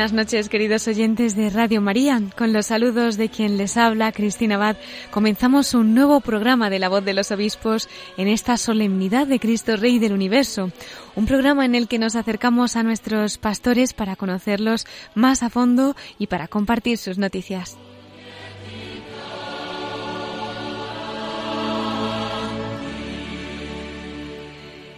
Buenas noches, queridos oyentes de Radio María. Con los saludos de quien les habla, Cristina Abad, comenzamos un nuevo programa de La Voz de los Obispos en esta solemnidad de Cristo Rey del Universo. Un programa en el que nos acercamos a nuestros pastores para conocerlos más a fondo y para compartir sus noticias.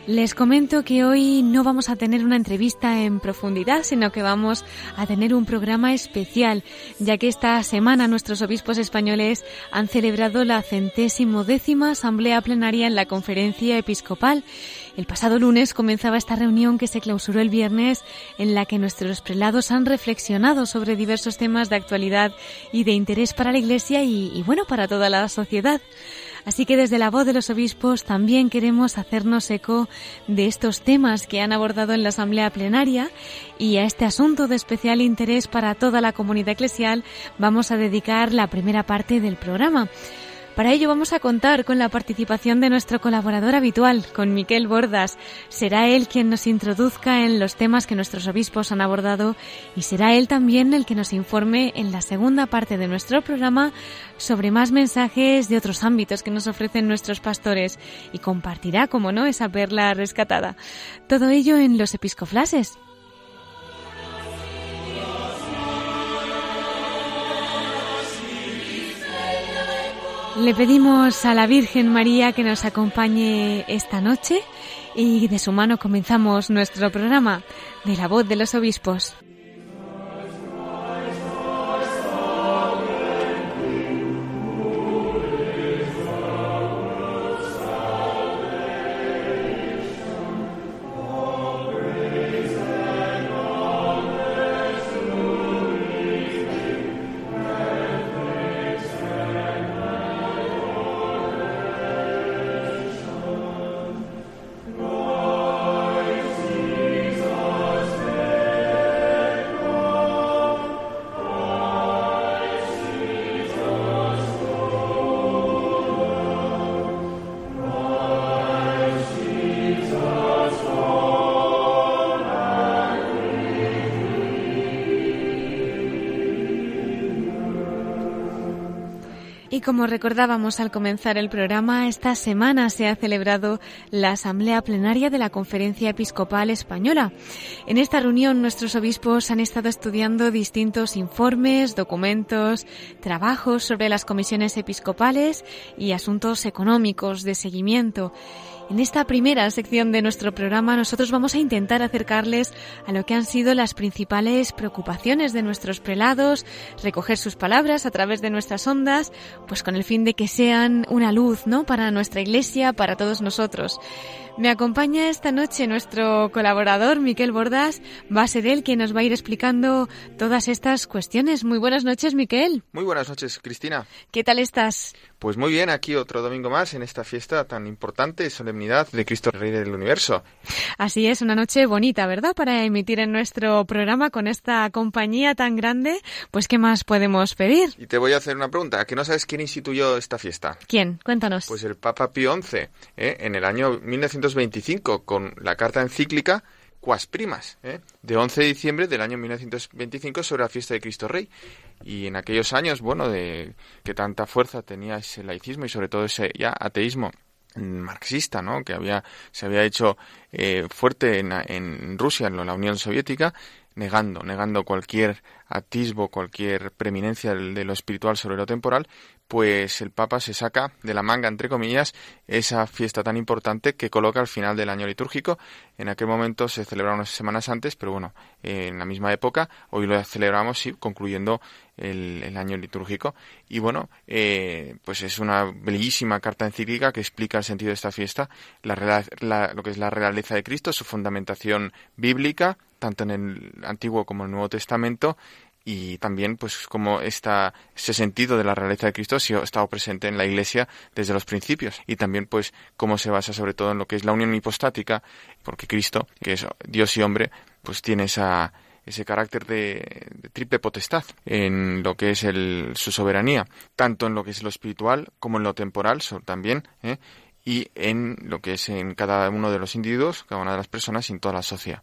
Les comento que hoy no vamos a tener una entrevista en profundidad, sino que vamos a tener un programa especial, ya que esta semana nuestros obispos españoles han celebrado la centésimo décima asamblea plenaria en la conferencia episcopal. El pasado lunes comenzaba esta reunión que se clausuró el viernes, en la que nuestros prelados han reflexionado sobre diversos temas de actualidad y de interés para la Iglesia y, y bueno, para toda la sociedad. Así que desde la voz de los obispos también queremos hacernos eco de estos temas que han abordado en la Asamblea Plenaria y a este asunto de especial interés para toda la comunidad eclesial vamos a dedicar la primera parte del programa. Para ello vamos a contar con la participación de nuestro colaborador habitual, con Miquel Bordas. Será él quien nos introduzca en los temas que nuestros obispos han abordado y será él también el que nos informe en la segunda parte de nuestro programa sobre más mensajes de otros ámbitos que nos ofrecen nuestros pastores y compartirá, como no, esa perla rescatada. Todo ello en los episcoflases. Le pedimos a la Virgen María que nos acompañe esta noche y de su mano comenzamos nuestro programa de la voz de los obispos. Y como recordábamos al comenzar el programa, esta semana se ha celebrado la Asamblea Plenaria de la Conferencia Episcopal Española. En esta reunión nuestros obispos han estado estudiando distintos informes, documentos, trabajos sobre las comisiones episcopales y asuntos económicos de seguimiento. En esta primera sección de nuestro programa nosotros vamos a intentar acercarles a lo que han sido las principales preocupaciones de nuestros prelados, recoger sus palabras a través de nuestras ondas, pues con el fin de que sean una luz, ¿no? Para nuestra iglesia, para todos nosotros. Me acompaña esta noche nuestro colaborador, Miquel Bordas. Va a ser él quien nos va a ir explicando todas estas cuestiones. Muy buenas noches, Miquel. Muy buenas noches, Cristina. ¿Qué tal estás? Pues muy bien, aquí otro domingo más en esta fiesta tan importante, solemnidad de Cristo Rey del Universo. Así es, una noche bonita, ¿verdad? Para emitir en nuestro programa con esta compañía tan grande, pues ¿qué más podemos pedir? Y te voy a hacer una pregunta, ¿a que no sabes quién instituyó esta fiesta? ¿Quién? Cuéntanos. Pues el Papa Pío XI, ¿eh? en el año 1925, con la carta encíclica Quas Primas, ¿eh? de 11 de diciembre del año 1925 sobre la fiesta de Cristo Rey. Y en aquellos años, bueno, de que tanta fuerza tenía ese laicismo y sobre todo ese ya ateísmo marxista, ¿no? Que había se había hecho eh, fuerte en, en, Rusia, en la Unión Soviética, negando, negando cualquier atisbo, cualquier preeminencia de lo espiritual sobre lo temporal, pues el Papa se saca de la manga, entre comillas, esa fiesta tan importante que coloca al final del año litúrgico. En aquel momento se celebraba unas semanas antes, pero bueno, en la misma época, hoy lo celebramos, sí, concluyendo el, año litúrgico. Y bueno, eh, pues es una bellísima carta encíclica que explica el sentido de esta fiesta, la, lo que es la realeza de Cristo, su fundamentación bíblica, tanto en el Antiguo como en el Nuevo Testamento, y también pues como esta, ese sentido de la realeza de Cristo ha estado presente en la Iglesia desde los principios y también pues cómo se basa sobre todo en lo que es la unión hipostática porque Cristo que es Dios y hombre pues tiene esa ese carácter de, triple potestad en lo que es el, su soberanía, tanto en lo que es lo espiritual como en lo temporal también, ¿eh? Y en lo que es en cada uno de los individuos, cada una de las personas y en toda la sociedad.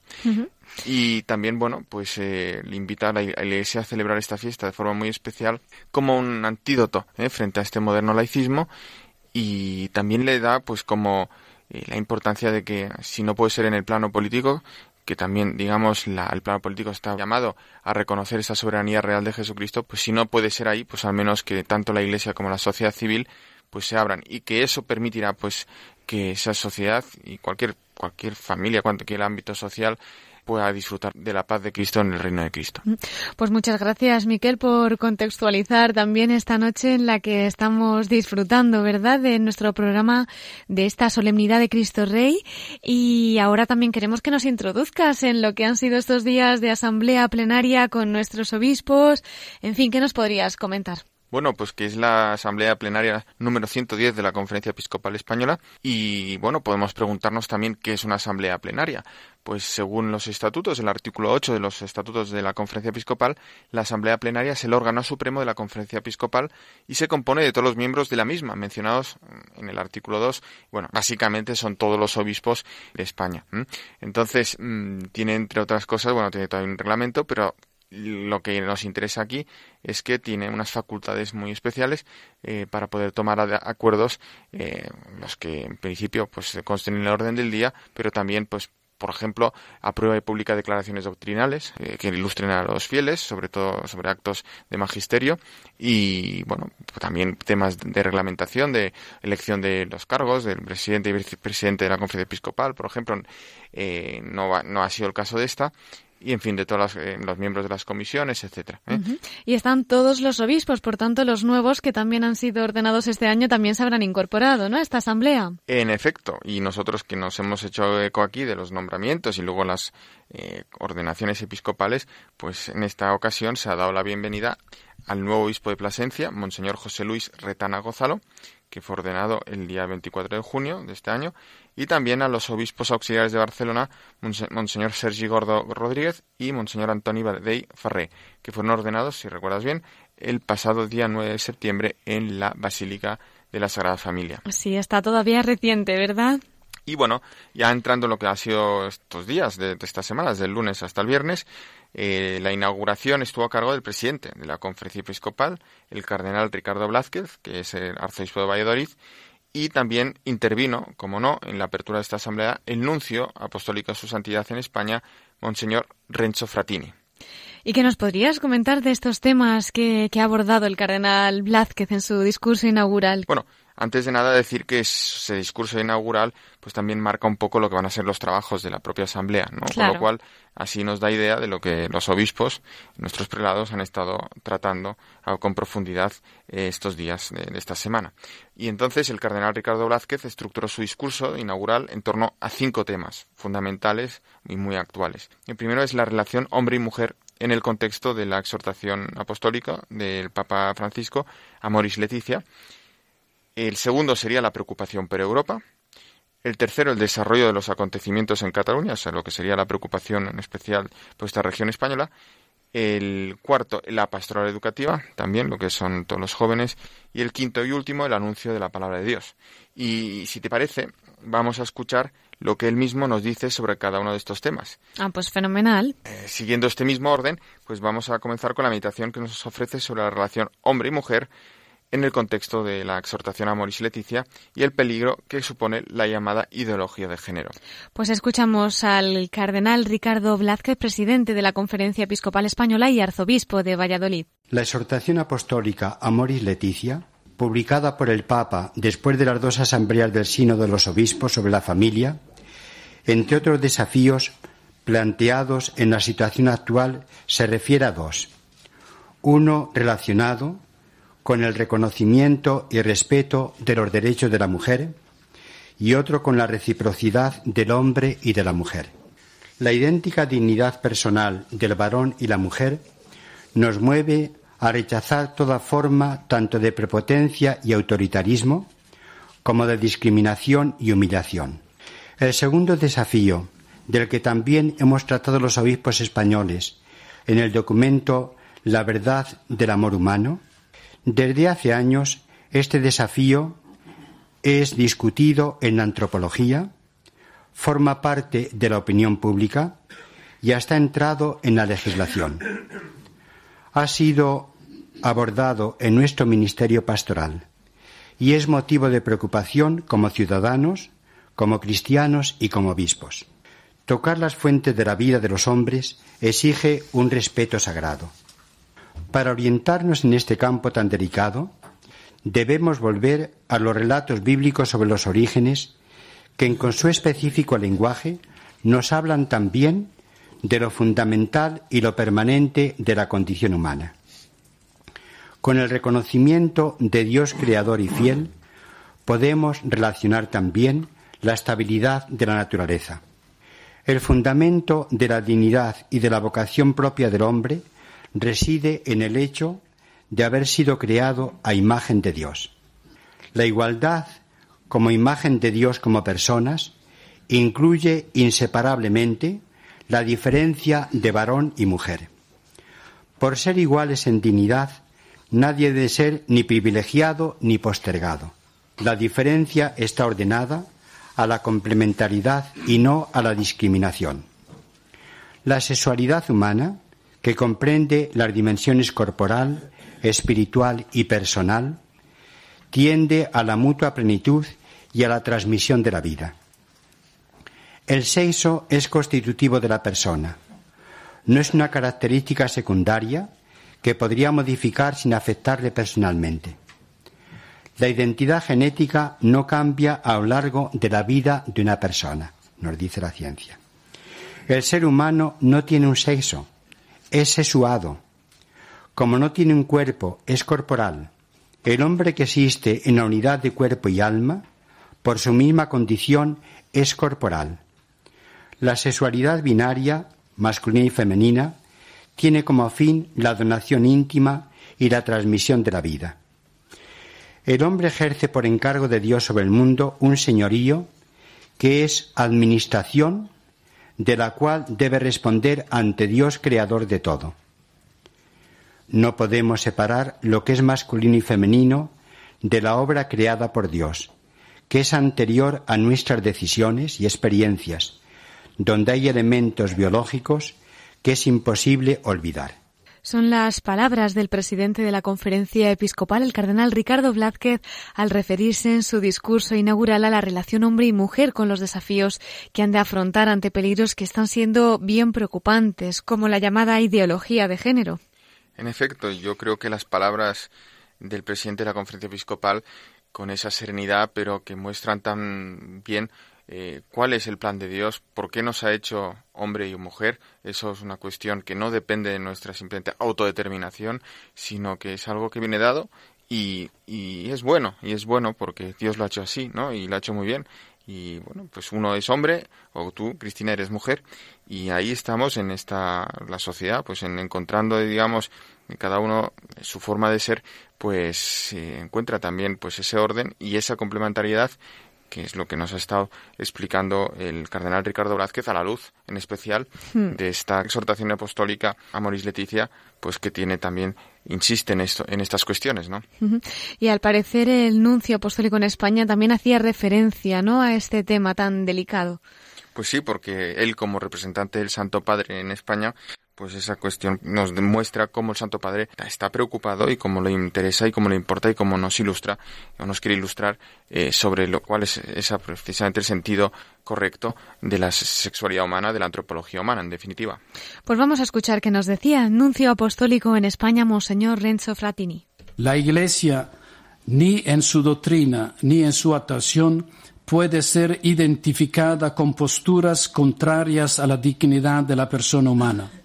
Y también, bueno, pues eh, le invita a la Iglesia a celebrar esta fiesta de forma muy especial como un antídoto ¿eh? frente a este moderno laicismo y también le da pues como eh, la importancia de que si no puede ser en el plano político, que también, digamos, la, el plano político está llamado a reconocer esa soberanía real de Jesucristo, pues si no puede ser ahí, pues al menos que tanto la Iglesia como la sociedad civil pues se abran y que eso permitirá pues que esa sociedad y cualquier cualquier familia, cualquier ámbito social pueda disfrutar de la paz de Cristo en el reino de Cristo. Mm. Pues muchas gracias, Miquel, por contextualizar también esta noche en la que estamos disfrutando, ¿verdad?, de nuestro programa de esta solemnidad de Cristo Rey. Y ahora también queremos que nos introduzcas en lo que han sido estos días de asamblea plenaria con nuestros obispos. En fin, ¿qué nos podrías comentar? Bueno, pues que es la asamblea plenaria número 110 de la Conferencia Episcopal Española y bueno, podemos preguntarnos también qué es una asamblea plenaria. Pues según los estatutos, el artículo 8 de los estatutos de la Conferencia Episcopal, la asamblea plenaria es el órgano supremo de la Conferencia Episcopal y se compone de todos los miembros de la misma, mencionados en el artículo 2. Bueno, básicamente son todos los obispos de España. Entonces, mm, tiene entre otras cosas, bueno, tiene todo un reglamento, pero lo que nos interesa aquí es que tiene unas facultades muy especiales eh, para poder tomar acuerdos eh, los que en principio pues consten en el orden del día pero también pues por ejemplo, aprueba y publica declaraciones doctrinales eh, que ilustren a los fieles, sobre todo sobre actos de magisterio y, bueno, también temas de reglamentación, de elección de los cargos del presidente y vicepresidente de la conferencia episcopal, por ejemplo, no, no ha sido el caso de esta y en fin de todos eh, los miembros de las comisiones, etcétera. ¿eh? Y están todos los obispos, por tanto los nuevos que también han sido ordenados este año también se habrán incorporado, ¿no? A esta asamblea. En efecto, y nosotros que nos hemos hecho eco aquí de los nombramientos y luego las eh, ordenaciones episcopales, pues en esta ocasión se ha dado la bienvenida al nuevo obispo de Plasencia, Monseñor José Luis Retana Gozalo, que fue ordenado el día 24 de junio de este año, y también a los obispos auxiliares de Barcelona, Monseñor Sergi Gordo Rodríguez y Monseñor Antoni Badey Farré, que fueron ordenados, si recuerdas bien, el pasado día 9 de septiembre en la Basílica de la Sagrada Familia. Sí, está todavía reciente, ¿verdad? Y bueno, ya entrando en lo que ha sido estos días de, estas semanas, del lunes hasta el viernes, eh, la inauguración estuvo a cargo del presidente de la conferencia episcopal, el cardenal Ricardo Blázquez, que es el arzobispo de Valladolid, y también intervino, como no, en la apertura de esta asamblea el nuncio apostólico de su santidad en España, Monseñor Renzo Fratini. ¿Y qué nos podrías comentar de estos temas que, que ha abordado el cardenal Blázquez en su discurso inaugural? Bueno, antes de nada decir que ese discurso inaugural pues también marca un poco lo que van a ser los trabajos de la propia asamblea, ¿no? Con lo cual así nos da idea de lo que los obispos, nuestros prelados han estado tratando con profundidad eh, estos días de, esta semana. Y entonces el cardenal Ricardo Blázquez estructuró su discurso inaugural en torno a cinco temas fundamentales y muy actuales. El primero es la relación hombre y mujer en el contexto de la exhortación apostólica del Papa Francisco a Moris Leticia el segundo sería la preocupación por Europa. El tercero, el desarrollo de los acontecimientos en Cataluña, o sea, lo que sería la preocupación en especial por esta región española. El cuarto, la pastoral educativa, también lo que son todos los jóvenes. Y el quinto y último, el anuncio de la palabra de Dios. Y si te parece, vamos a escuchar lo que él mismo nos dice sobre cada uno de estos temas. Ah, pues fenomenal. Eh, siguiendo este mismo orden, pues vamos a comenzar con la meditación que nos ofrece sobre la relación hombre y mujer en el contexto de la exhortación a Moris Leticia y el peligro que supone la llamada ideología de género. Pues escuchamos al cardenal Ricardo Blázquez, presidente de la Conferencia Episcopal Española y arzobispo de Valladolid. La exhortación apostólica a Moris Leticia, publicada por el Papa después de las dos asambleas del Sínodo de los Obispos sobre la familia, entre otros desafíos planteados en la situación actual, se refiere a dos. Uno relacionado con el reconocimiento y respeto de los derechos de la mujer y otro con la reciprocidad del hombre y de la mujer. La idéntica dignidad personal del varón y la mujer nos mueve a rechazar toda forma tanto de prepotencia y autoritarismo como de discriminación y humillación. El segundo desafío, del que también hemos tratado los obispos españoles en el documento La verdad del amor humano, desde hace años, este desafío es discutido en la antropología, forma parte de la opinión pública y hasta entrado en la legislación. Ha sido abordado en nuestro ministerio pastoral y es motivo de preocupación como ciudadanos, como cristianos y como obispos. Tocar las fuentes de la vida de los hombres exige un respeto sagrado. Para orientarnos en este campo tan delicado, debemos volver a los relatos bíblicos sobre los orígenes, que con su específico lenguaje nos hablan también de lo fundamental y lo permanente de la condición humana. Con el reconocimiento de Dios creador y fiel, podemos relacionar también la estabilidad de la naturaleza. El fundamento de la dignidad y de la vocación propia del hombre reside en el hecho de haber sido creado a imagen de Dios. La igualdad como imagen de Dios como personas incluye inseparablemente la diferencia de varón y mujer. Por ser iguales en dignidad, nadie debe ser ni privilegiado ni postergado. La diferencia está ordenada a la complementariedad y no a la discriminación. La sexualidad humana que comprende las dimensiones corporal, espiritual y personal, tiende a la mutua plenitud y a la transmisión de la vida. El sexo es constitutivo de la persona. No es una característica secundaria que podría modificar sin afectarle personalmente. La identidad genética no cambia a lo largo de la vida de una persona, nos dice la ciencia. El ser humano no tiene un sexo, es sexuado. Como no tiene un cuerpo, es corporal. El hombre que existe en la unidad de cuerpo y alma, por su misma condición, es corporal. La sexualidad binaria, masculina y femenina, tiene como fin la donación íntima y la transmisión de la vida. El hombre ejerce por encargo de Dios sobre el mundo un señorío que es administración de la cual debe responder ante Dios creador de todo. No podemos separar lo que es masculino y femenino de la obra creada por Dios, que es anterior a nuestras decisiones y experiencias, donde hay elementos biológicos que es imposible olvidar. Son las palabras del presidente de la conferencia episcopal, el cardenal Ricardo Blázquez, al referirse en su discurso inaugural a la relación hombre y mujer con los desafíos que han de afrontar ante peligros que están siendo bien preocupantes, como la llamada ideología de género. En efecto, yo creo que las palabras del presidente de la conferencia episcopal, con esa serenidad, pero que muestran tan bien eh, cuál es el plan de Dios, por qué nos ha hecho hombre y mujer. Eso es una cuestión que no depende de nuestra simplemente autodeterminación, sino que es algo que viene dado y, es bueno, y es bueno porque Dios lo ha hecho así, ¿no? Y lo ha hecho muy bien. Y bueno, pues uno es hombre, o tú, Cristina, eres mujer, y ahí estamos en esta, la sociedad, pues en encontrando, digamos, cada uno su forma de ser, pues se encuentra también pues ese orden y esa complementariedad que es lo que nos ha estado explicando el cardenal Ricardo Blázquez a la luz, en especial, hmm. de esta exhortación apostólica a Moris Leticia, pues que tiene también, insiste en, esto, en estas cuestiones, ¿no? Y al parecer el nuncio apostólico en España también hacía referencia, ¿no?, a este tema tan delicado. Pues sí, porque él como representante del Santo Padre en España, pues esa cuestión nos demuestra cómo el Santo Padre está preocupado y cómo le interesa y cómo le importa y cómo nos ilustra o nos quiere ilustrar eh, sobre lo cual es esa precisamente el sentido correcto de la sexualidad humana, de la antropología humana, en definitiva. Pues vamos a escuchar qué nos decía nuncio apostólico en España, Monseñor Renzo Fratini. La Iglesia, ni en su doctrina ni en su actuación, puede ser identificada con posturas contrarias a la dignidad de la persona humana.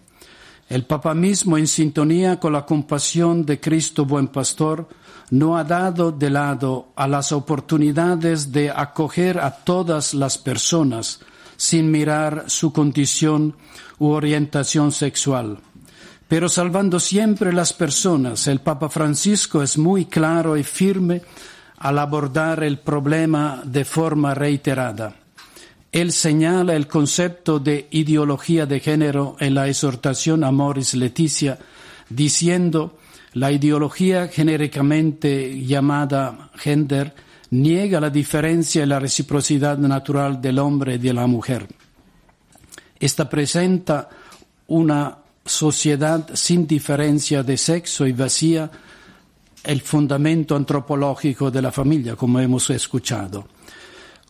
El Papa mismo, en sintonía con la compasión de Cristo Buen Pastor, no ha dado de lado a las oportunidades de acoger a todas las personas sin mirar su condición u orientación sexual. Pero salvando siempre las personas, el Papa Francisco es muy claro y firme al abordar el problema de forma reiterada. Él señala el concepto de ideología de género en la exhortación Amoris Leticia, diciendo la ideología genéricamente llamada gender niega la diferencia y la reciprocidad natural del hombre y de la mujer. Esta presenta una sociedad sin diferencia de sexo y vacía el fundamento antropológico de la familia, como hemos escuchado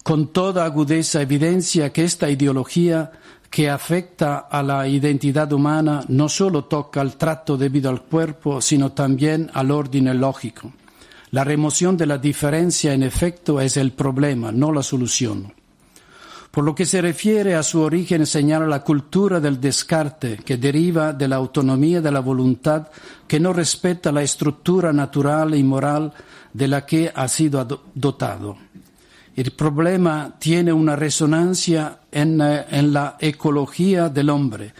con toda agudeza evidencia que esta ideología que afecta a la identidad humana no solo toca el trato debido al cuerpo, sino también al orden lógico. La remoción de la diferencia, en efecto, es el problema, no la solución. Por lo que se refiere a su origen, señala la cultura del descarte, que deriva de la autonomía de la voluntad, que no respeta la estructura natural y moral de la que ha sido dotado. El problema tiene una resonancia en, eh, en, la ecología del hombre,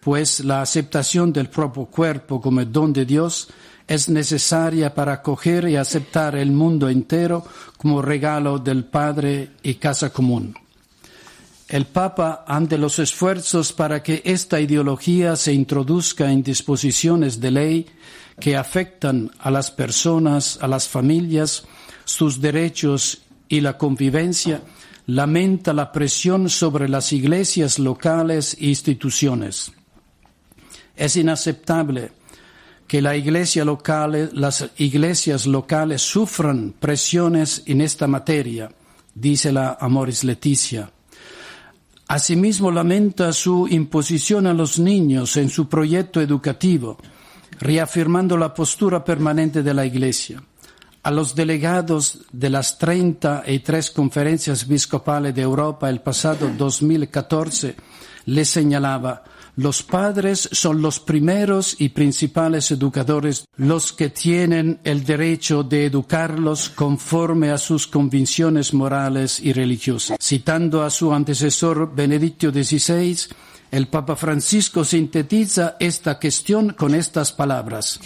pues la aceptación del propio cuerpo como don de Dios es necesaria para acoger y aceptar el mundo entero como regalo del Padre y casa común. El Papa, ante los esfuerzos para que esta ideología se introduzca en disposiciones de ley que afectan a las personas, a las familias, sus derechos y la convivencia, lamenta la presión sobre las iglesias locales e instituciones. Es inaceptable que las iglesias locales sufran presiones en esta materia, dice la Amoris Leticia. Asimismo lamenta su imposición a los niños en su proyecto educativo, reafirmando la postura permanente de la Iglesia a los delegados de las 33 conferencias episcopales de Europa el pasado 2014 les señalaba los padres son los primeros y principales educadores, los que tienen el derecho de educarlos conforme a sus convicciones morales y religiosas. Citando a su antecesor Benedicto XVI, el Papa Francisco sintetiza esta cuestión con estas palabras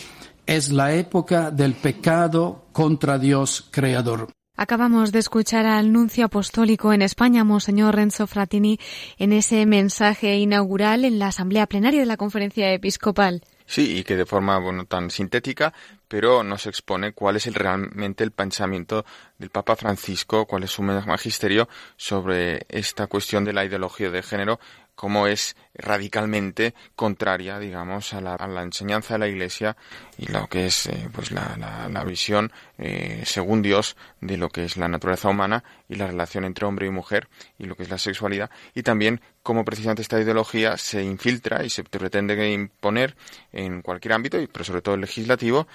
es la época del pecado contra Dios creador. Acabamos de escuchar al nuncio apostólico en España, Monseñor Renzo Fratini, en ese mensaje inaugural en la Asamblea Plenaria de la Conferencia Episcopal. Sí, y que de forma bueno tan sintética, pero nos expone cuál es el, realmente el pensamiento del Papa Francisco, cuál es su magisterio sobre esta cuestión de la ideología de género cómo es radicalmente contraria, digamos, a la, enseñanza de la Iglesia y lo que es eh, pues la visión, eh, según Dios, de lo que es la naturaleza humana y la relación entre hombre y mujer y lo que es la sexualidad, y también cómo precisamente esta ideología se infiltra y se pretende imponer en cualquier ámbito, pero sobre todo el legislativo,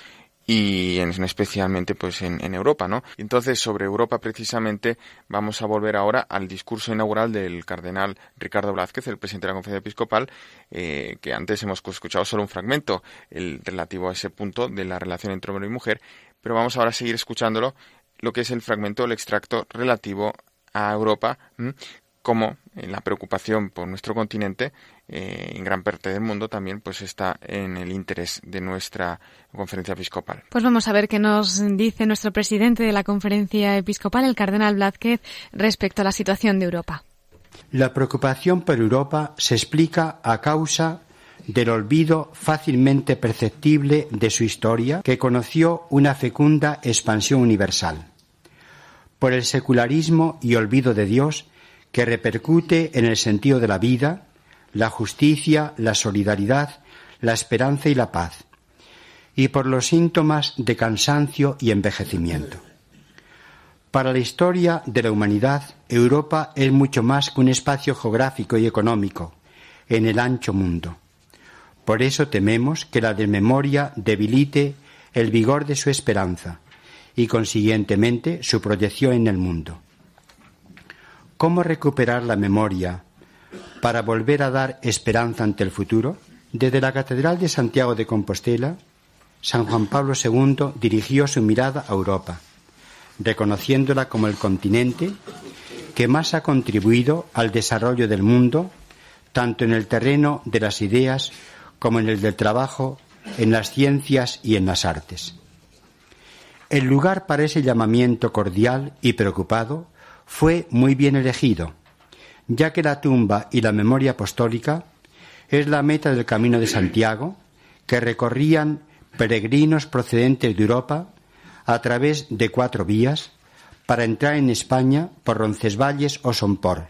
y en, especialmente pues en, Europa, ¿no? Entonces sobre Europa precisamente vamos a volver ahora al discurso inaugural del cardenal Ricardo Blázquez, el presidente de la Conferencia Episcopal, eh, que antes hemos escuchado solo un fragmento, el relativo a ese punto de la relación entre hombre y mujer, pero vamos ahora a seguir escuchándolo, lo que es el fragmento, el extracto relativo a Europa, como la preocupación por nuestro continente eh, en gran parte del mundo también pues está en el interés de nuestra conferencia episcopal. Pues vamos a ver qué nos dice nuestro presidente de la conferencia episcopal, el cardenal Blázquez, respecto a la situación de Europa. La preocupación por Europa se explica a causa del olvido fácilmente perceptible de su historia, que conoció una fecunda expansión universal. Por el secularismo y olvido de Dios, que repercute en el sentido de la vida, la justicia, la solidaridad, la esperanza y la paz, y por los síntomas de cansancio y envejecimiento. Para la historia de la humanidad, Europa es mucho más que un espacio geográfico y económico en el ancho mundo. Por eso tememos que la desmemoria debilite el vigor de su esperanza y consiguientemente su proyección en el mundo. ¿Cómo recuperar la memoria para volver a dar esperanza ante el futuro? Desde la Catedral de Santiago de Compostela, San Juan Pablo II dirigió su mirada a Europa reconociéndola como el continente que más ha contribuido al desarrollo del mundo, tanto en el terreno de las ideas como en el del trabajo, en las ciencias y en las artes. El lugar para ese llamamiento cordial y preocupado fue muy bien elegido, ya que la tumba y la memoria apostólica es la meta del Camino de Santiago que recorrían peregrinos procedentes de Europa a través de cuatro vías para entrar en España por Roncesvalles o Sompor,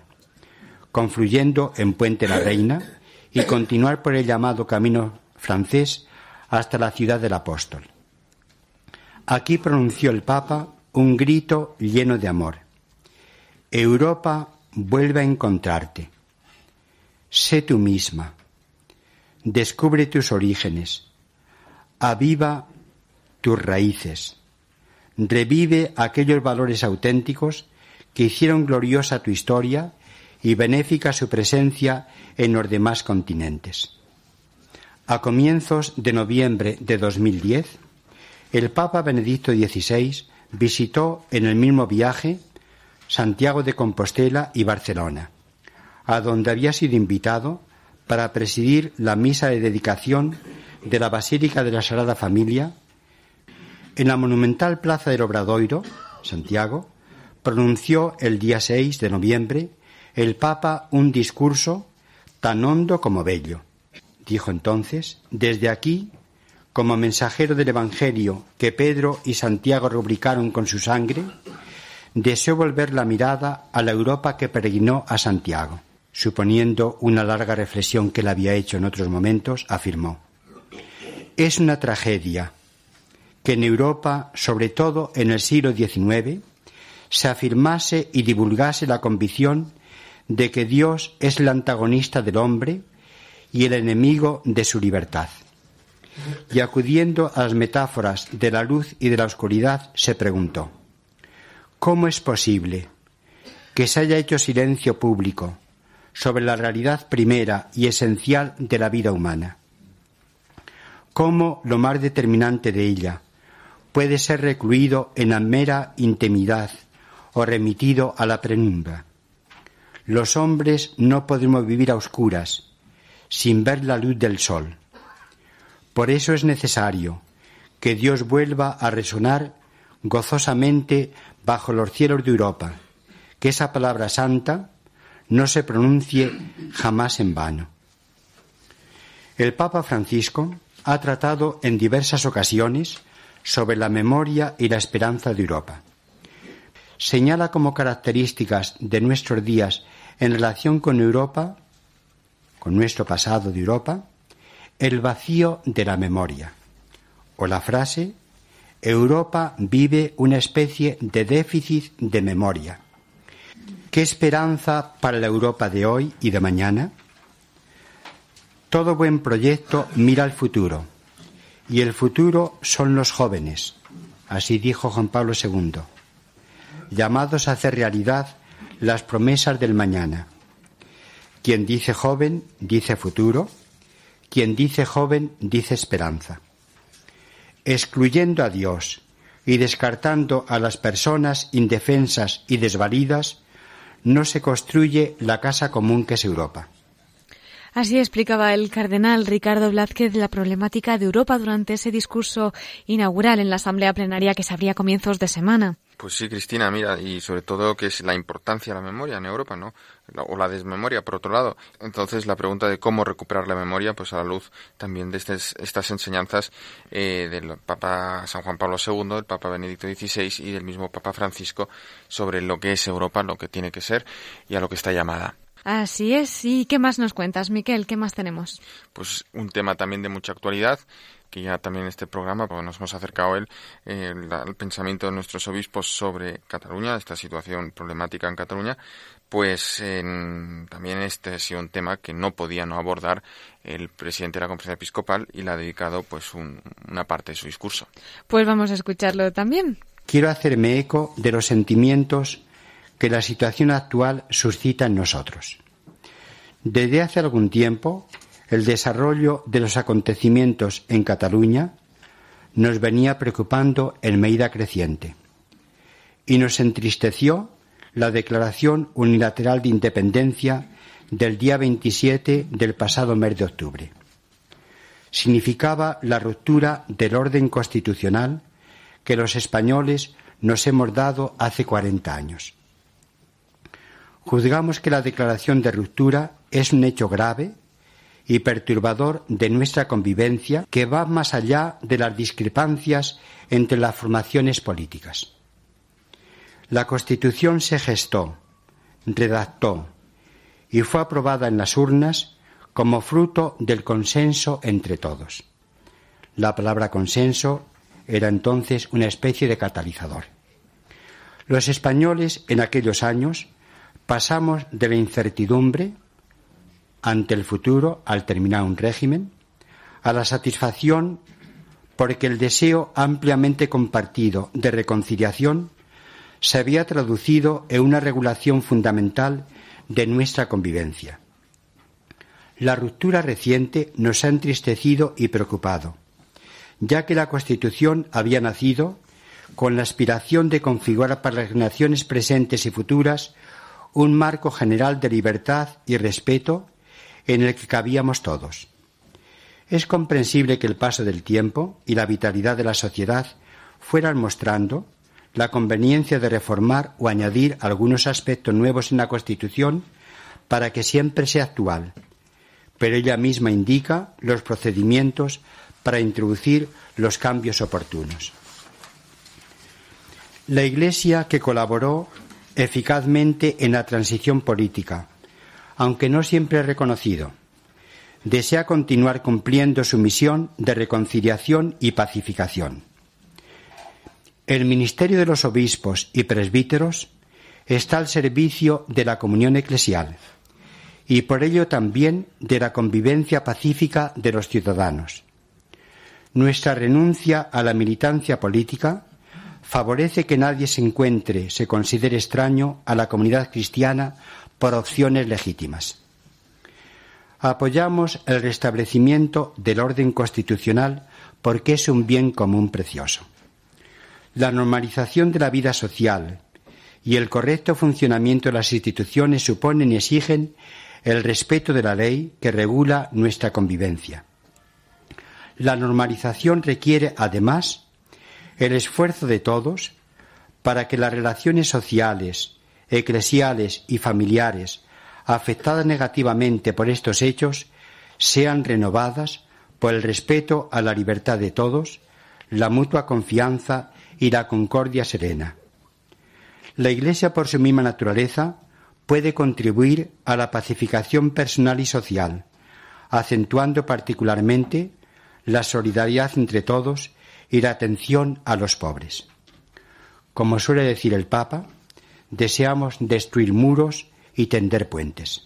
confluyendo en Puente la Reina y continuar por el llamado camino francés hasta la ciudad del apóstol. Aquí pronunció el Papa un grito lleno de amor. Europa vuelve a encontrarte. Sé tú misma. Descubre tus orígenes. Aviva tus raíces revive aquellos valores auténticos que hicieron gloriosa tu historia y benéfica su presencia en los demás continentes. A comienzos de noviembre de 2010, el Papa Benedicto XVI visitó en el mismo viaje Santiago de Compostela y Barcelona, a donde había sido invitado para presidir la misa de dedicación de la Basílica de la Sagrada Familia en la monumental plaza del Obradoiro, Santiago, pronunció el día 6 de noviembre el Papa un discurso tan hondo como bello. Dijo entonces, desde aquí, como mensajero del Evangelio que Pedro y Santiago rubricaron con su sangre, deseo volver la mirada a la Europa que peregrinó a Santiago. Suponiendo una larga reflexión que él había hecho en otros momentos, afirmó, Es una tragedia que en Europa, sobre todo en el siglo XIX, se afirmase y divulgase la convicción de que Dios es el antagonista del hombre y el enemigo de su libertad. Y acudiendo a las metáforas de la luz y de la oscuridad, se preguntó, ¿cómo es posible que se haya hecho silencio público sobre la realidad primera y esencial de la vida humana? ¿Cómo lo más determinante de ella, puede ser recluido en la mera intimidad o remitido a la penumbra. Los hombres no podemos vivir a oscuras, sin ver la luz del sol. Por eso es necesario que Dios vuelva a resonar gozosamente bajo los cielos de Europa, que esa palabra santa no se pronuncie jamás en vano. El Papa Francisco ha tratado en diversas ocasiones sobre la memoria y la esperanza de Europa. Señala como características de nuestros días en relación con Europa, con nuestro pasado de Europa, el vacío de la memoria, o la frase Europa vive una especie de déficit de memoria. ¿Qué esperanza para la Europa de hoy y de mañana? Todo buen proyecto mira al futuro y el futuro son los jóvenes, así dijo Juan Pablo II, llamados a hacer realidad las promesas del mañana. Quien dice joven, dice futuro, quien dice joven, dice esperanza. Excluyendo a Dios y descartando a las personas indefensas y desvalidas, no se construye la casa común que es Europa. Así explicaba el cardenal Ricardo Blázquez la problemática de Europa durante ese discurso inaugural en la Asamblea Plenaria que se abría a comienzos de semana. Pues sí, Cristina, mira, y sobre todo que es la importancia de la memoria en Europa, ¿no? O la desmemoria, por otro lado. Entonces, la pregunta de cómo recuperar la memoria, pues a la luz también de estas, estas enseñanzas eh, del Papa San Juan Pablo II, del Papa Benedicto XVI y del mismo Papa Francisco sobre lo que es Europa, lo que tiene que ser y a lo que está llamada. Así es. ¿Y qué más nos cuentas, Miquel? ¿Qué más tenemos? Pues un tema también de mucha actualidad que ya también en este programa pues, nos hemos acercado él el, pensamiento de nuestros obispos sobre Cataluña, esta situación problemática en Cataluña, pues también este ha sido un tema que no podía no abordar el presidente de la conferencia episcopal y le ha dedicado pues una parte de su discurso. Pues vamos a escucharlo también. Quiero hacerme eco de los sentimientos que la situación actual suscita en nosotros. Desde hace algún tiempo el desarrollo de los acontecimientos en Cataluña nos venía preocupando en medida creciente y nos entristeció la declaración unilateral de independencia del día 27 del pasado mes de octubre. Significaba la ruptura del orden constitucional que los españoles nos hemos dado hace 40 años. Juzgamos que la declaración de ruptura es un hecho grave y perturbador de nuestra convivencia que va más allá de las discrepancias entre las formaciones políticas. La Constitución se gestó, redactó y fue aprobada en las urnas como fruto del consenso entre todos. La palabra consenso era entonces una especie de catalizador. Los españoles en aquellos años pasamos de la incertidumbre ante el futuro al terminar un régimen, a la satisfacción porque el deseo ampliamente compartido de reconciliación se había traducido en una regulación fundamental de nuestra convivencia. La ruptura reciente nos ha entristecido y preocupado, ya que la Constitución había nacido con la aspiración de configurar para las generaciones presentes y futuras un marco general de libertad y respeto en el que cabíamos todos. Es comprensible que el paso del tiempo y la vitalidad de la sociedad fueran mostrando la conveniencia de reformar o añadir algunos aspectos nuevos en la Constitución para que siempre sea actual, pero ella misma indica los procedimientos para introducir los cambios oportunos. La Iglesia que colaboró eficazmente en la transición política, aunque no siempre reconocido. Desea continuar cumpliendo su misión de reconciliación y pacificación. El ministerio de los obispos y presbíteros está al servicio de la comunión eclesial y por ello también de la convivencia pacífica de los ciudadanos. Nuestra renuncia a la militancia política favorece que nadie se encuentre, se considere extraño a la comunidad cristiana por opciones legítimas. Apoyamos el restablecimiento del orden constitucional porque es un bien común precioso. La normalización de la vida social y el correcto funcionamiento de las instituciones suponen y exigen el respeto de la ley que regula nuestra convivencia. La normalización requiere, además, el esfuerzo de todos para que las relaciones sociales, eclesiales y familiares afectadas negativamente por estos hechos sean renovadas por el respeto a la libertad de todos, la mutua confianza y la concordia serena. La Iglesia, por su misma naturaleza, puede contribuir a la pacificación personal y social, acentuando particularmente la solidaridad entre todos y la atención a los pobres. Como suele decir el Papa, deseamos destruir muros y tender puentes.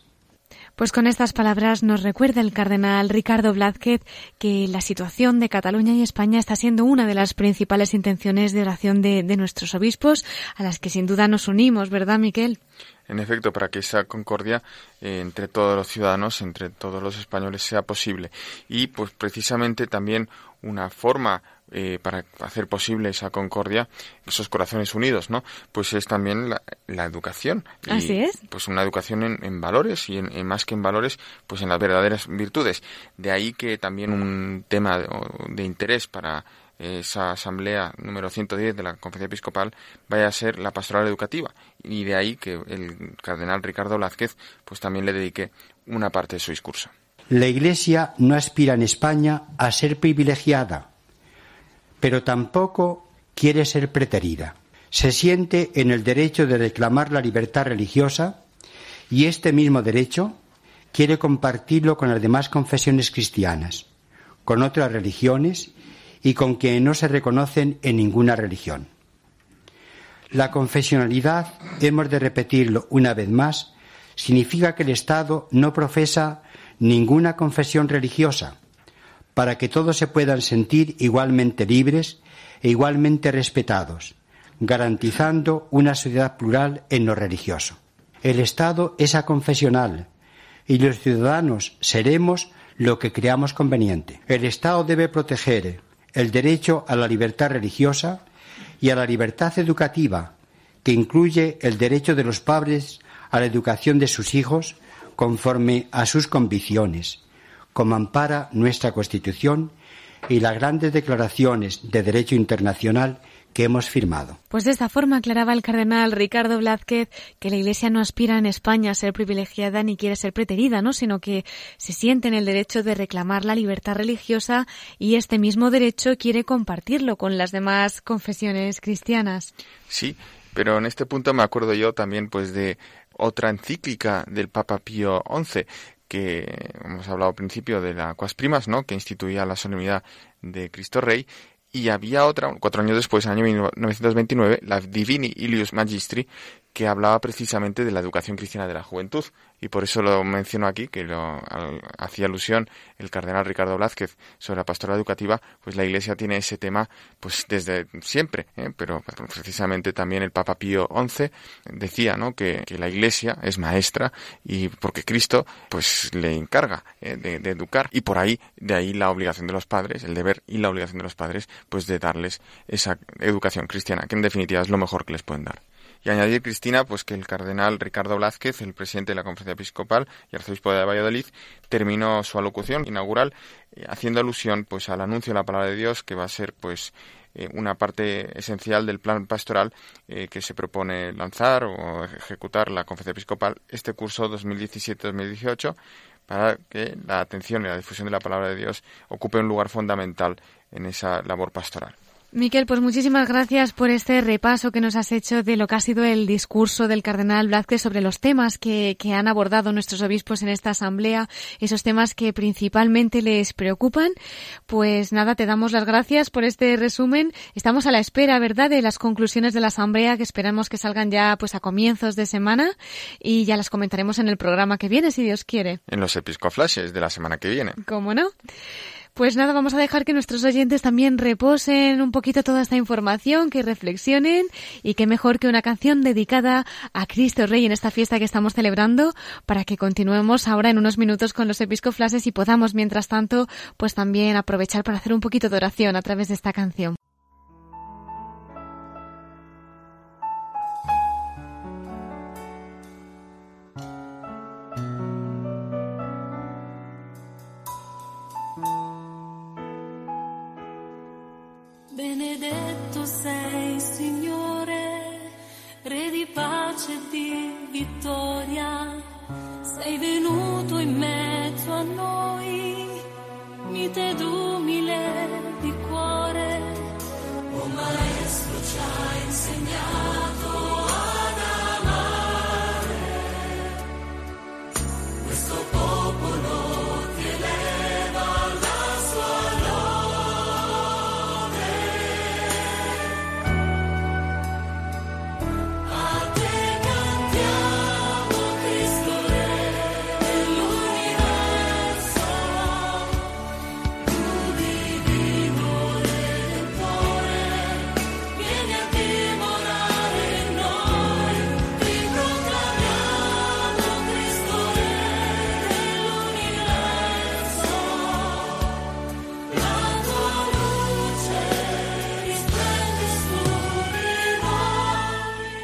Pues con estas palabras nos recuerda el cardenal Ricardo Blázquez que la situación de Cataluña y España está siendo una de las principales intenciones de oración de, de nuestros obispos, a las que sin duda nos unimos, ¿verdad, Miquel? en efecto, para que esa concordia eh, entre todos los ciudadanos, entre todos los españoles sea posible. Y pues precisamente también una forma eh, para hacer posible esa concordia, esos corazones unidos, ¿no? Pues es también la, educación. Así es. Pues una educación en, valores y en, más que en valores, pues en las verdaderas virtudes. De ahí que también un tema de interés para esa asamblea número 110 de la Conferencia Episcopal vaya a ser la pastoral educativa y de ahí que el cardenal Ricardo Lázquez pues también le dedique una parte de su discurso. La Iglesia no aspira en España a ser privilegiada, pero tampoco quiere ser preterida. Se siente en el derecho de reclamar la libertad religiosa y este mismo derecho quiere compartirlo con las demás confesiones cristianas, con otras religiones y con quienes no se reconocen en ninguna religión. La confesionalidad, hemos de repetirlo una vez más, significa que el Estado no profesa ninguna confesión religiosa, para que todos se puedan sentir igualmente libres e igualmente respetados, garantizando una sociedad plural en lo religioso. El Estado es aconfesional y los ciudadanos seremos lo que creamos conveniente. El Estado debe proteger el derecho a la libertad religiosa y a la libertad educativa, que incluye el derecho de los padres a la educación de sus hijos conforme a sus convicciones, como ampara nuestra Constitución y las grandes declaraciones de derecho internacional que hemos firmado. Pues de esta forma aclaraba el cardenal Ricardo Blázquez que la Iglesia no aspira en España a ser privilegiada ni quiere ser preterida, ¿no? sino que se siente en el derecho de reclamar la libertad religiosa y este mismo derecho quiere compartirlo con las demás confesiones cristianas. Sí, pero en este punto me acuerdo yo también pues de otra encíclica del Papa Pío XI que hemos hablado al principio de la Cuas Primas, ¿no? que instituía la solemnidad de Cristo Rey, y había otra, cuatro años después, en el año 1929, la Divini Ilius Magistri, que hablaba precisamente de la educación cristiana de la juventud. Y por eso lo menciono aquí, que lo hacía alusión el cardenal Ricardo Blázquez sobre la pastoral educativa, pues la Iglesia tiene ese tema pues desde siempre, ¿eh? pero precisamente también el Papa Pío XI decía ¿no? que, la Iglesia es maestra y porque Cristo pues le encarga ¿eh? de, de, educar y por ahí, de ahí la obligación de los padres, el deber y la obligación de los padres pues de darles esa educación cristiana, que en definitiva es lo mejor que les pueden dar. Y añadir, Cristina, pues que el cardenal Ricardo Blázquez, el presidente de la Conferencia Episcopal y arzobispo de Valladolid, terminó su alocución inaugural eh, haciendo alusión pues al anuncio de la palabra de Dios, que va a ser pues eh, una parte esencial del plan pastoral eh, que se propone lanzar o ejecutar la Conferencia Episcopal este curso 2017-2018 para que la atención y la difusión de la palabra de Dios ocupe un lugar fundamental en esa labor pastoral. Miquel, pues muchísimas gracias por este repaso que nos has hecho de lo que ha sido el discurso del cardenal Blázquez sobre los temas que, que, han abordado nuestros obispos en esta asamblea, esos temas que principalmente les preocupan. Pues nada, te damos las gracias por este resumen. Estamos a la espera, ¿verdad?, de las conclusiones de la asamblea que esperamos que salgan ya pues a comienzos de semana y ya las comentaremos en el programa que viene, si Dios quiere. En los episcoflashes de la semana que viene. ¿Cómo no? Pues nada, vamos a dejar que nuestros oyentes también reposen un poquito toda esta información, que reflexionen y que mejor que una canción dedicada a Cristo Rey en esta fiesta que estamos celebrando para que continuemos ahora en unos minutos con los episcoflases y podamos mientras tanto pues también aprovechar para hacer un poquito de oración a través de esta canción. Benedetto sei, Signore, Re di pace e di vittoria. Sei venuto in mezzo a noi, mite ed umile di cuore. Oh Maestro ci ha insegnato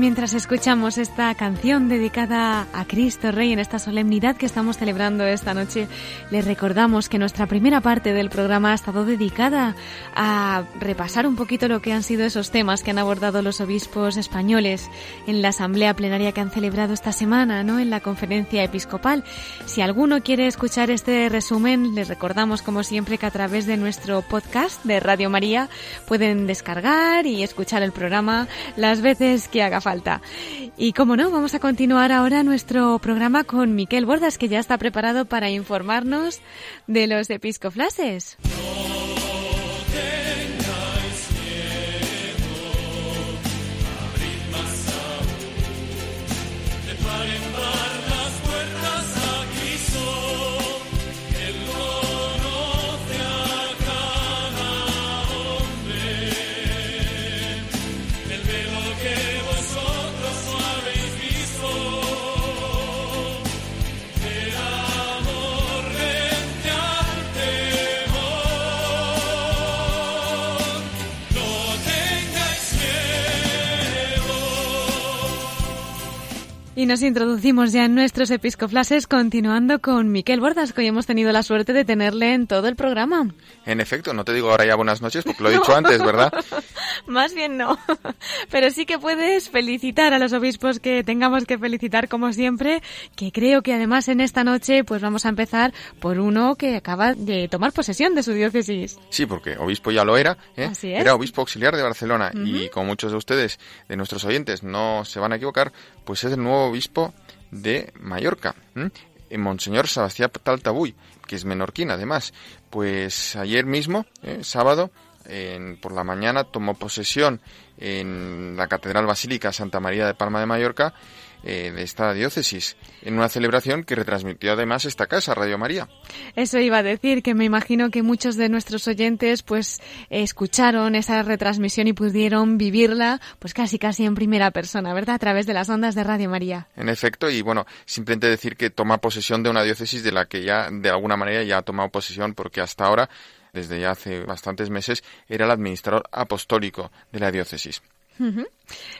Mientras escuchamos esta canción dedicada a Cristo Rey en esta solemnidad que estamos celebrando esta noche, les recordamos que nuestra primera parte del programa ha estado dedicada a repasar un poquito lo que han sido esos temas que han abordado los obispos españoles en la asamblea plenaria que han celebrado esta semana, ¿no? En la conferencia episcopal. Si alguno quiere escuchar este resumen, les recordamos como siempre que a través de nuestro podcast de Radio María pueden descargar y escuchar el programa las veces que haga falta. Y como no, vamos a continuar ahora nuestro programa con Miquel Bordas, que ya está preparado para informarnos de los episcoflases. Y nos introducimos ya en nuestros episcoflases, continuando con Miquel Bordas, que hoy hemos tenido la suerte de tenerle en todo el programa. En efecto, no te digo ahora ya buenas noches porque lo he dicho antes, ¿verdad? Más bien no. Pero sí que puedes felicitar a los obispos que tengamos que felicitar como siempre, que creo que además en esta noche pues vamos a empezar por uno que acaba de tomar posesión de su diócesis. Sí, porque obispo ya lo era, ¿eh? Así es. era obispo auxiliar de Barcelona y como muchos de ustedes, de nuestros oyentes, no se van a equivocar, pues es el nuevo obispo de Mallorca. Eh, Monseñor Sebastián Taltabuy, que es menorquín además. Pues ayer mismo, ¿eh? sábado, en- por la mañana tomó posesión en la Catedral Basílica Santa María de Palma de Mallorca eh, de esta diócesis, en una celebración que retransmitió además esta casa, Radio María. Eso iba a decir, que me imagino que muchos de nuestros oyentes pues escucharon esa retransmisión y pudieron vivirla pues casi casi en primera persona, ¿verdad? A través de las ondas de Radio María. En efecto, y bueno, simplemente decir que toma posesión de una diócesis de la que ya, de alguna manera, ya ha tomado posesión, porque hasta ahora, desde ya hace bastantes meses, era el administrador apostólico de la diócesis.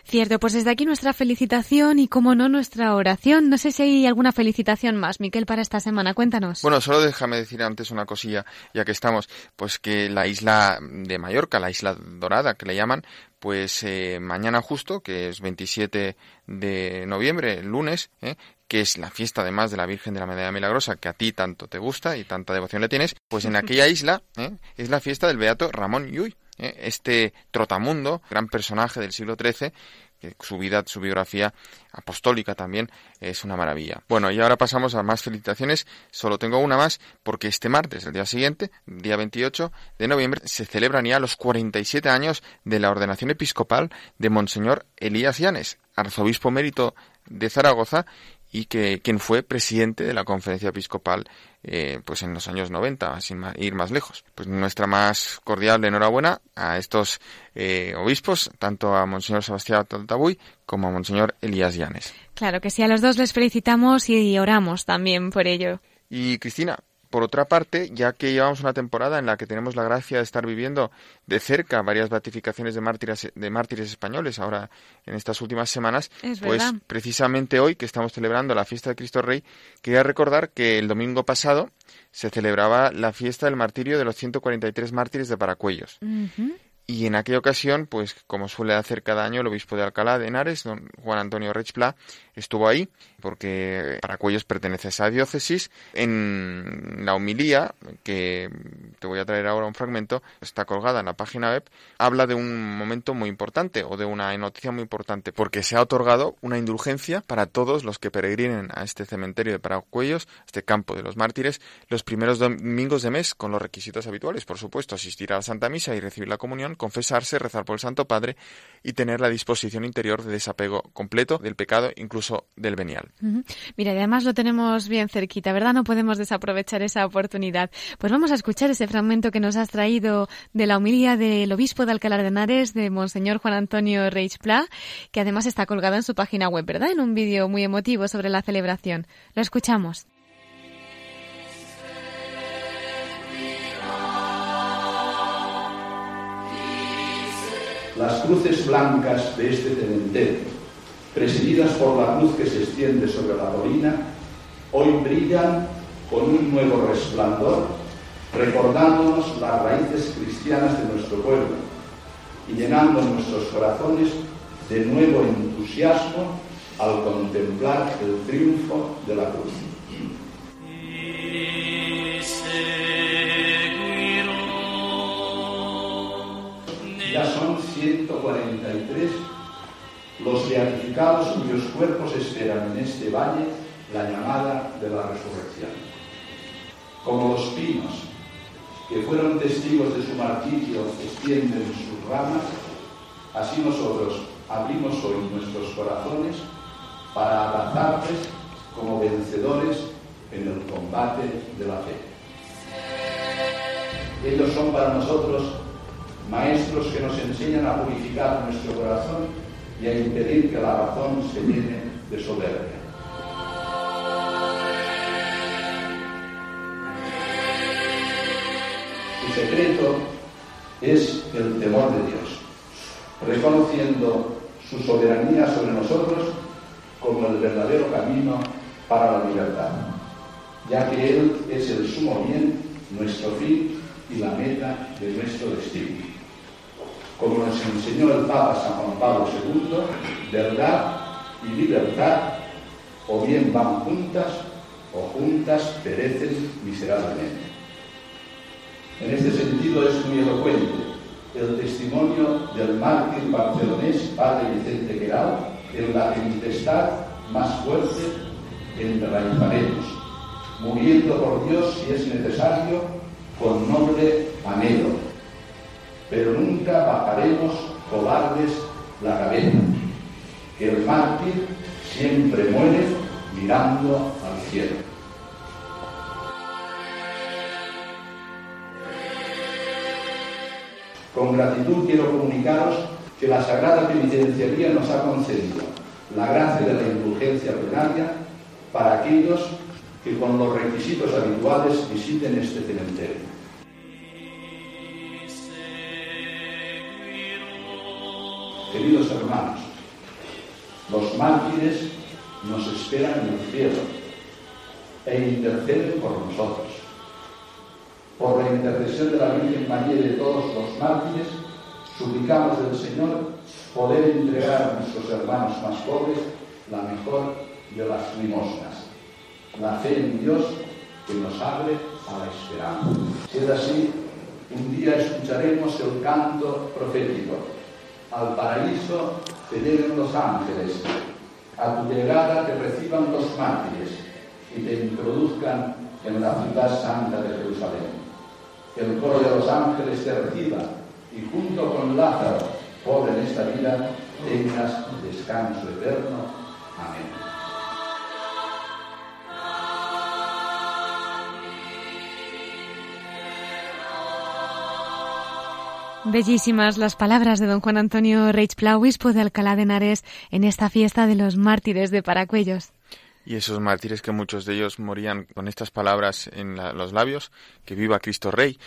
Cierto, pues desde aquí nuestra felicitación y, como no, nuestra oración. No sé si hay alguna felicitación más, Miquel, para esta semana. Cuéntanos. Bueno, solo déjame decir antes una cosilla, ya que estamos, pues que la isla de Mallorca, la isla dorada que le llaman, pues eh, mañana justo, que es 27 de noviembre, el lunes, ¿eh? que es la fiesta además de la Virgen de la Medalla Milagrosa, que a ti tanto te gusta y tanta devoción le tienes, pues en aquella isla ¿eh? es la fiesta del Beato Ramón Llull, ¿eh? este trotamundo, gran personaje del siglo XIII, que su vida, su biografía apostólica también es una maravilla. Bueno, y ahora pasamos a más felicitaciones. Solo tengo una más porque este martes, el día siguiente, día 28 de noviembre, se celebran ya los 47 años de la ordenación episcopal de Monseñor Elías Llanes, arzobispo mérito de Zaragoza y que quien fue presidente de la conferencia episcopal eh, pues en los años 90, sin ir más lejos. Pues nuestra más cordial enhorabuena a estos eh, obispos, tanto a Monseñor Sebastián Taltabuy como a Monseñor Elías Llanes. Claro que sí, a los dos les felicitamos y oramos también por ello. Y Cristina, por otra parte, ya que llevamos una temporada en la que tenemos la gracia de estar viviendo de cerca varias beatificaciones de mártires, de mártires españoles ahora en estas últimas semanas, Es pues verdad. precisamente hoy que estamos celebrando la fiesta de Cristo Rey, quería recordar que el domingo pasado se celebraba la fiesta del martirio de los 143 mártires de Paracuellos. Y en aquella ocasión, pues como suele hacer cada año, el obispo de Alcalá de Henares, don Juan Antonio Rechpla, estuvo ahí, porque Paracuellos pertenece a esa diócesis. En la homilía, que te voy a traer ahora un fragmento, está colgada en la página web, habla de un momento muy importante, o de una noticia muy importante, porque se ha otorgado una indulgencia para todos los que peregrinen a este cementerio de Paracuellos, este campo de los mártires, los primeros domingos de mes, con los requisitos habituales, por supuesto, asistir a la Santa Misa y recibir la comunión, confesarse, rezar por el Santo Padre y tener la disposición interior de desapego completo del pecado, incluso del venial. Mira, y además lo tenemos bien cerquita, ¿verdad? No podemos desaprovechar esa oportunidad. Pues vamos a escuchar ese fragmento que nos has traído de la homilía del obispo de Alcalá de Henares, de Monseñor Juan Antonio Reich Pla, que además está colgado en su página web, ¿verdad? En un vídeo muy emotivo sobre la celebración. Lo escuchamos. Las cruces blancas de este cementerio presididas por la luz que se extiende sobre la colina, hoy brillan con un nuevo resplandor, recordándonos las raíces cristianas de nuestro pueblo y llenando nuestros corazones de nuevo entusiasmo al contemplar el triunfo de la cruz. Ya son 143 los beatificados cuyos cuerpos esperan en este valle la llamada de la resurrección. Como los pinos que fueron testigos de su martirio extienden sus ramas, así nosotros abrimos hoy nuestros corazones para abrazarles como vencedores en el combate de la fe. Ellos son para nosotros maestros que nos enseñan a purificar nuestro corazón y a impedir que la razón se llene de soberbia. Su secreto es el temor de Dios, reconociendo su soberanía sobre nosotros como el verdadero camino para la libertad, ya que Él es el sumo bien, nuestro fin y la meta de nuestro destino. Como nos enseñó el Papa San Juan Pablo II, verdad y libertad o bien van juntas o juntas perecen miserablemente. En este sentido es muy elocuente el testimonio del mártir barcelonés Padre Vicente Queral en la tempestad más fuerte enraizaremos, muriendo por Dios si es necesario, con noble anhelo. Pero nunca bajaremos cobardes la cabeza, que el mártir siempre muere mirando al cielo. Con gratitud quiero comunicaros que la Sagrada Penitenciaría nos ha concedido la gracia de la indulgencia plenaria para aquellos que con los requisitos habituales visiten este cementerio. Queridos hermanos, los mártires nos esperan en el cielo e interceden por nosotros. Por la intercesión de la Virgen María y de todos los mártires, suplicamos del Señor poder entregar a nuestros hermanos más pobres la mejor de las limosnas, la fe en Dios que nos abre a la esperanza. Si es así, un día escucharemos el canto profético. Al paraíso te lleguen los ángeles, a tu llegada te reciban los mártires y te introduzcan en la ciudad santa de Jerusalén. Que el coro de los ángeles te reciba y junto con Lázaro, pobre en esta vida, tengas descanso eterno. Amén. Bellísimas las palabras de don Juan Antonio obispo de Alcalá de Henares, en esta fiesta de los mártires de Paracuellos. Y esos mártires que muchos de ellos morían con estas palabras en la- los labios, que viva Cristo Rey,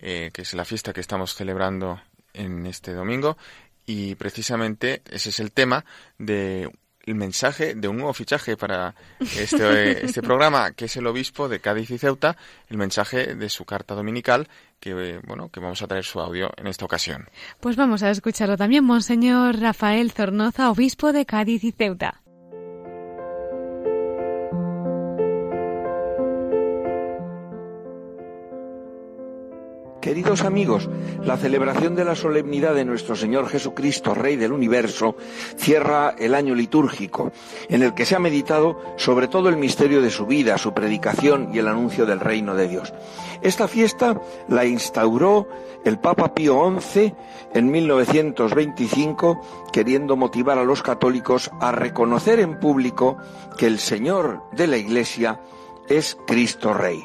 eh, que es la fiesta que estamos celebrando en este domingo. Y precisamente ese es el tema de el mensaje de un nuevo fichaje para este, este programa, que es el obispo de Cádiz y Ceuta, el mensaje de su carta dominical, que eh, bueno, que vamos a traer su audio en esta ocasión. Pues vamos a escucharlo también, Monseñor Rafael Zornoza, obispo de Cádiz y Ceuta. Queridos amigos, la celebración de la solemnidad de nuestro Señor Jesucristo, Rey del Universo, cierra el año litúrgico, en el que se ha meditado sobre todo el misterio de su vida, su predicación y el anuncio del reino de Dios. Esta fiesta la instauró el Papa Pío XI en 1925, queriendo motivar a los católicos a reconocer en público que el Señor de la Iglesia es Cristo Rey.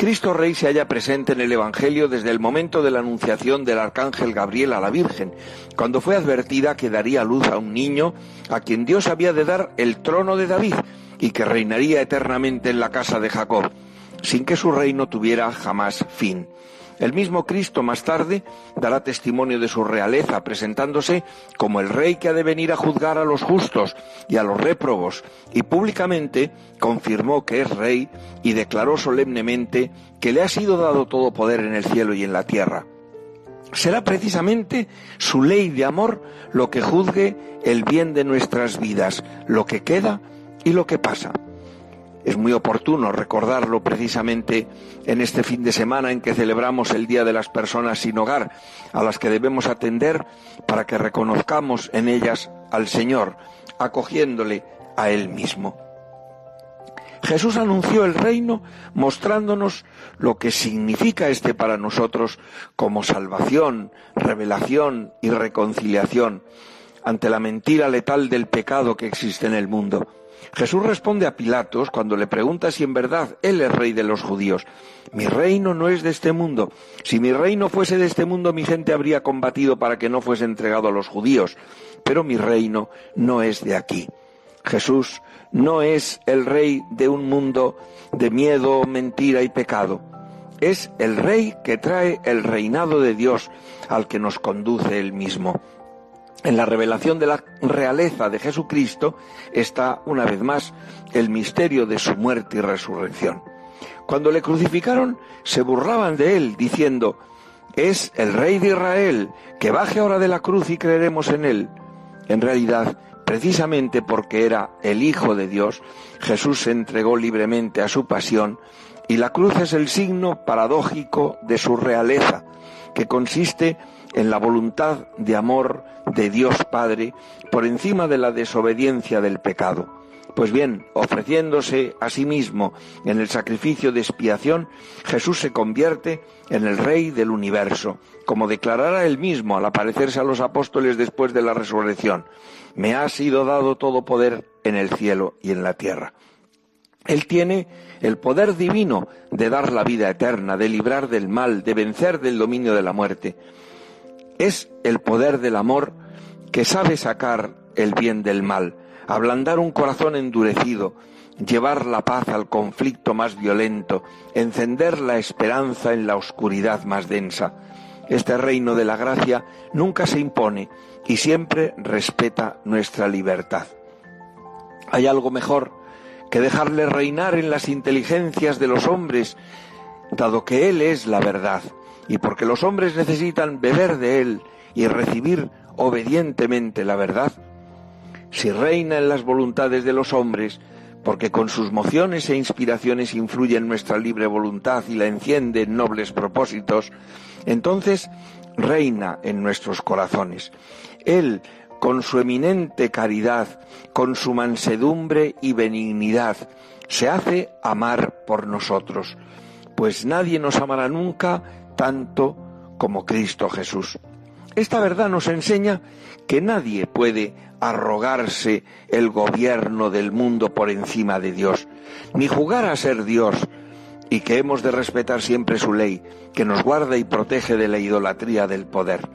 Cristo Rey se halla presente en el Evangelio desde el momento de la anunciación del arcángel Gabriel a la Virgen, cuando fue advertida que daría luz a un niño a quien Dios había de dar el trono de David y que reinaría eternamente en la casa de Jacob, sin que su reino tuviera jamás fin. El mismo Cristo más tarde dará testimonio de su realeza, presentándose como el rey que ha de venir a juzgar a los justos y a los réprobos, y públicamente confirmó que es rey y declaró solemnemente que le ha sido dado todo poder en el cielo y en la tierra. Será precisamente su ley de amor lo que juzgue el bien de nuestras vidas, lo que queda y lo que pasa. Es muy oportuno recordarlo precisamente en este fin de semana en que celebramos el Día de las Personas sin Hogar, a las que debemos atender para que reconozcamos en ellas al Señor, acogiéndole a Él mismo. Jesús anunció el reino mostrándonos lo que significa este para nosotros como salvación, revelación y reconciliación ante la mentira letal del pecado que existe en el mundo. Jesús responde a Pilatos cuando le pregunta si en verdad Él es rey de los judíos. Mi reino no es de este mundo. Si mi reino fuese de este mundo, mi gente habría combatido para que no fuese entregado a los judíos. Pero mi reino no es de aquí. Jesús no es el rey de un mundo de miedo, mentira y pecado. Es el rey que trae el reinado de Dios al que nos conduce él mismo. En la revelación de la realeza de Jesucristo está, una vez más, el misterio de su muerte y resurrección. Cuando le crucificaron, se burlaban de él, diciendo, es el rey de Israel, que baje ahora de la cruz y creeremos en él. En realidad, precisamente porque era el Hijo de Dios, Jesús se entregó libremente a su pasión y la cruz es el signo paradójico de su realeza, que consiste en la voluntad de amor de Dios Padre por encima de la desobediencia del pecado. Pues bien, ofreciéndose a sí mismo en el sacrificio de expiación, Jesús se convierte en el Rey del universo, como declarará él mismo al aparecerse a los apóstoles después de la resurrección. Me ha sido dado todo poder en el cielo y en la tierra. Él tiene el poder divino de dar la vida eterna, de librar del mal, de vencer del dominio de la muerte. Es el poder del amor que sabe sacar el bien del mal, ablandar un corazón endurecido, llevar la paz al conflicto más violento, encender la esperanza en la oscuridad más densa. Este reino de la gracia nunca se impone y siempre respeta nuestra libertad. ¿Hay algo mejor que dejarle reinar en las inteligencias de los hombres, dado que Él es la verdad, y porque los hombres necesitan beber de Él y recibir obedientemente la verdad? Si reina en las voluntades de los hombres, porque con sus mociones e inspiraciones influye en nuestra libre voluntad y la enciende en nobles propósitos, entonces reina en nuestros corazones. Él, con su eminente caridad, con su mansedumbre y benignidad, se hace amar por nosotros, pues nadie nos amará nunca tanto como Cristo Jesús. Esta verdad nos enseña que nadie puede arrogarse el gobierno del mundo por encima de Dios, ni jugar a ser Dios, y que hemos de respetar siempre su ley, que nos guarda y protege de la idolatría del poder.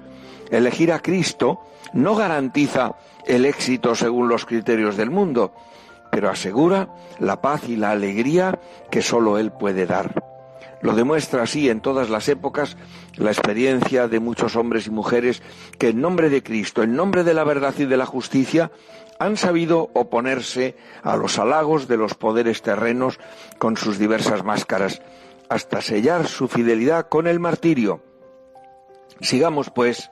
Elegir a Cristo no garantiza el éxito según los criterios del mundo, pero asegura la paz y la alegría que sólo Él puede dar. Lo demuestra así en todas las épocas la experiencia de muchos hombres y mujeres que en nombre de Cristo, en nombre de la verdad y de la justicia, han sabido oponerse a los halagos de los poderes terrenos con sus diversas máscaras, hasta sellar su fidelidad con el martirio. Sigamos, pues,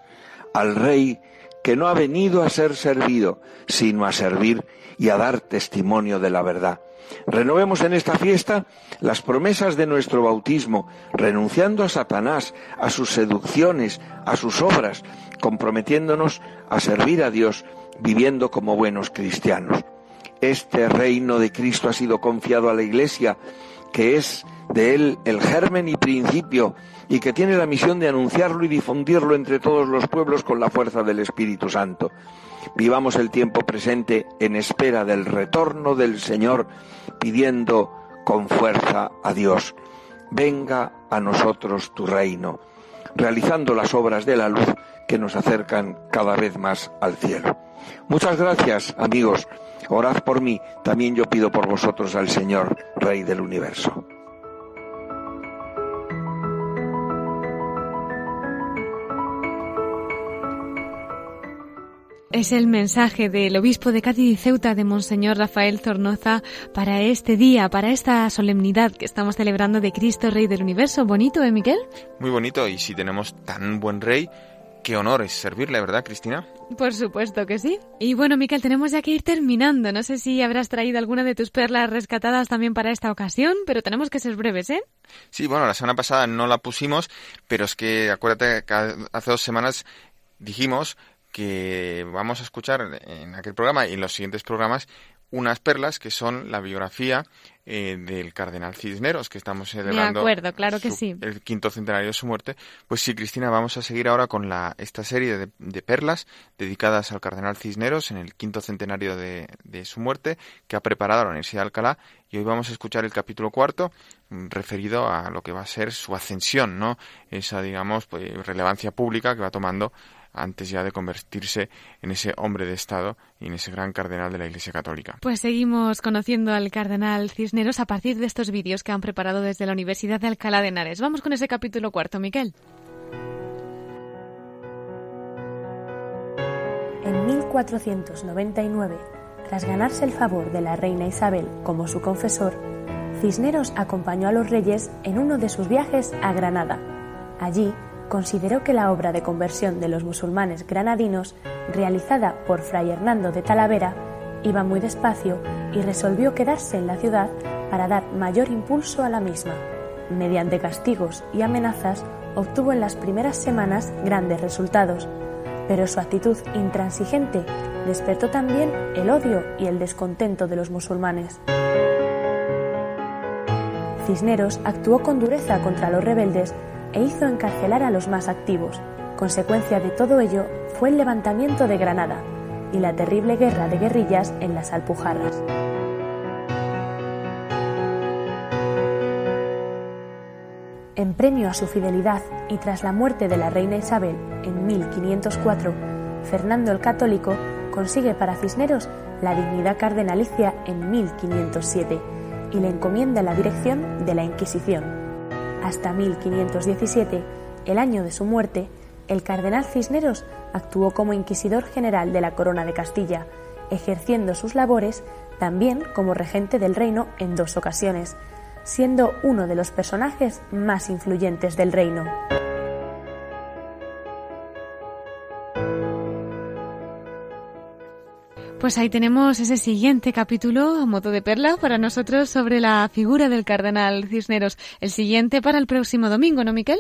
al Rey que no ha venido a ser servido, sino a servir y a dar testimonio de la verdad. Renovemos en esta fiesta las promesas de nuestro bautismo, renunciando a Satanás, a sus seducciones, a sus obras, comprometiéndonos a servir a Dios, viviendo como buenos cristianos. Este reino de Cristo ha sido confiado a la Iglesia, que es de él el germen y principio, y que tiene la misión de anunciarlo y difundirlo entre todos los pueblos con la fuerza del Espíritu Santo. Vivamos el tiempo presente en espera del retorno del Señor, pidiendo con fuerza a Dios, venga a nosotros tu reino, realizando las obras de la luz que nos acercan cada vez más al cielo. Muchas gracias, amigos. Orad por mí, también yo pido por vosotros al Señor, Rey del universo. Es el mensaje del obispo de Cádiz y Ceuta, de Monseñor Rafael Zornoza, para este día, para esta solemnidad que estamos celebrando de Cristo Rey del Universo. Bonito, ¿eh, Miquel? Muy bonito, y si tenemos tan buen rey, qué honor es servirle, ¿verdad, Cristina? Por supuesto que sí. Y bueno, Miquel, tenemos ya que ir terminando. No sé si habrás traído alguna de tus perlas rescatadas también para esta ocasión, pero tenemos que ser breves, ¿eh? Sí, bueno, la semana pasada no la pusimos, pero es que acuérdate que hace dos semanas dijimos que vamos a escuchar en aquel programa y en los siguientes programas unas perlas que son la biografía eh, del cardenal Cisneros, que estamos celebrando acuerdo, claro que sí. el quinto centenario de su muerte. Pues sí, Cristina, vamos a seguir ahora con la, esta serie de, de perlas dedicadas al cardenal Cisneros en el quinto centenario de, de su muerte que ha preparado la Universidad de Alcalá. Y hoy vamos a escuchar el capítulo cuarto mm, referido a lo que va a ser su ascensión, ¿no? Esa, digamos, pues, relevancia pública que va tomando antes ya de convertirse en ese hombre de Estado y en ese gran cardenal de la Iglesia Católica. Pues seguimos conociendo al cardenal Cisneros a partir de estos vídeos que han preparado desde la Universidad de Alcalá de Henares. Vamos con ese capítulo cuarto, Miquel. En 1499, tras ganarse el favor de la reina Isabel como su confesor, Cisneros acompañó a los reyes en uno de sus viajes a Granada. Allí consideró que la obra de conversión de los musulmanes granadinos, realizada por Fray Hernando de Talavera, iba muy despacio y resolvió quedarse en la ciudad para dar mayor impulso a la misma. Mediante castigos y amenazas, obtuvo en las primeras semanas grandes resultados, pero su actitud intransigente despertó también el odio y el descontento de los musulmanes. Cisneros actuó con dureza contra los rebeldes e hizo encarcelar a los más activos. Consecuencia de todo ello fue el levantamiento de Granada y la terrible guerra de guerrillas en las Alpujarras. En premio a su fidelidad y tras la muerte de la reina Isabel en 1504, Fernando el Católico consigue para Cisneros la dignidad cardenalicia en 1507 y le encomienda la dirección de la Inquisición. Hasta 1517, el año de su muerte, el cardenal Cisneros actuó como inquisidor general de la Corona de Castilla, ejerciendo sus labores también como regente del reino en dos ocasiones, siendo uno de los personajes más influyentes del reino. Pues ahí tenemos ese siguiente capítulo a modo de perla para nosotros sobre la figura del cardenal Cisneros. El siguiente para el próximo domingo, ¿no, Miquel?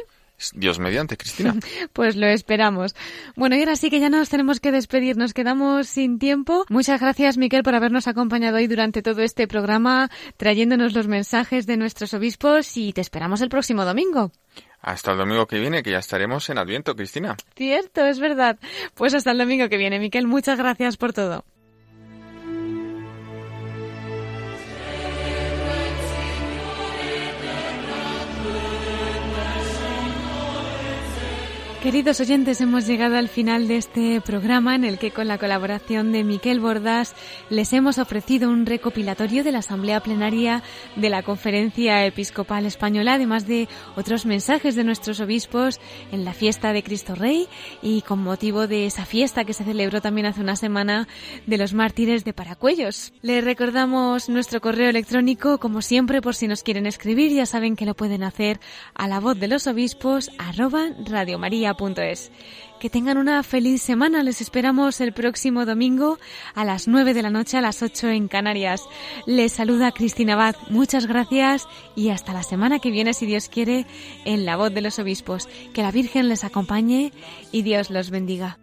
Dios mediante, Cristina. Pues lo esperamos. Bueno, y ahora sí que ya nos tenemos que despedir, nos quedamos sin tiempo. Muchas gracias, Miquel, por habernos acompañado hoy durante todo este programa, trayéndonos los mensajes de nuestros obispos y te esperamos el próximo domingo. Hasta el domingo que viene, que ya estaremos en Adviento, Cristina. Cierto, es verdad. Pues hasta el domingo que viene, Miquel, muchas gracias por todo. Queridos oyentes, hemos llegado al final de este programa en el que con la colaboración de Miquel Bordas les hemos ofrecido un recopilatorio de la Asamblea Plenaria de la Conferencia Episcopal Española, además de otros mensajes de nuestros obispos en la fiesta de Cristo Rey y con motivo de esa fiesta que se celebró también hace una semana de los mártires de Paracuellos. Les recordamos nuestro correo electrónico, como siempre, por si nos quieren escribir, ya saben que lo pueden hacer a la voz de los obispos arroba Que tengan una feliz semana. Les esperamos el próximo domingo a las 9 de la noche, a las 8 en Canarias. Les saluda Cristina Abad. Muchas gracias y hasta la semana que viene, si Dios quiere, en la voz de los obispos. Que la Virgen les acompañe y Dios los bendiga.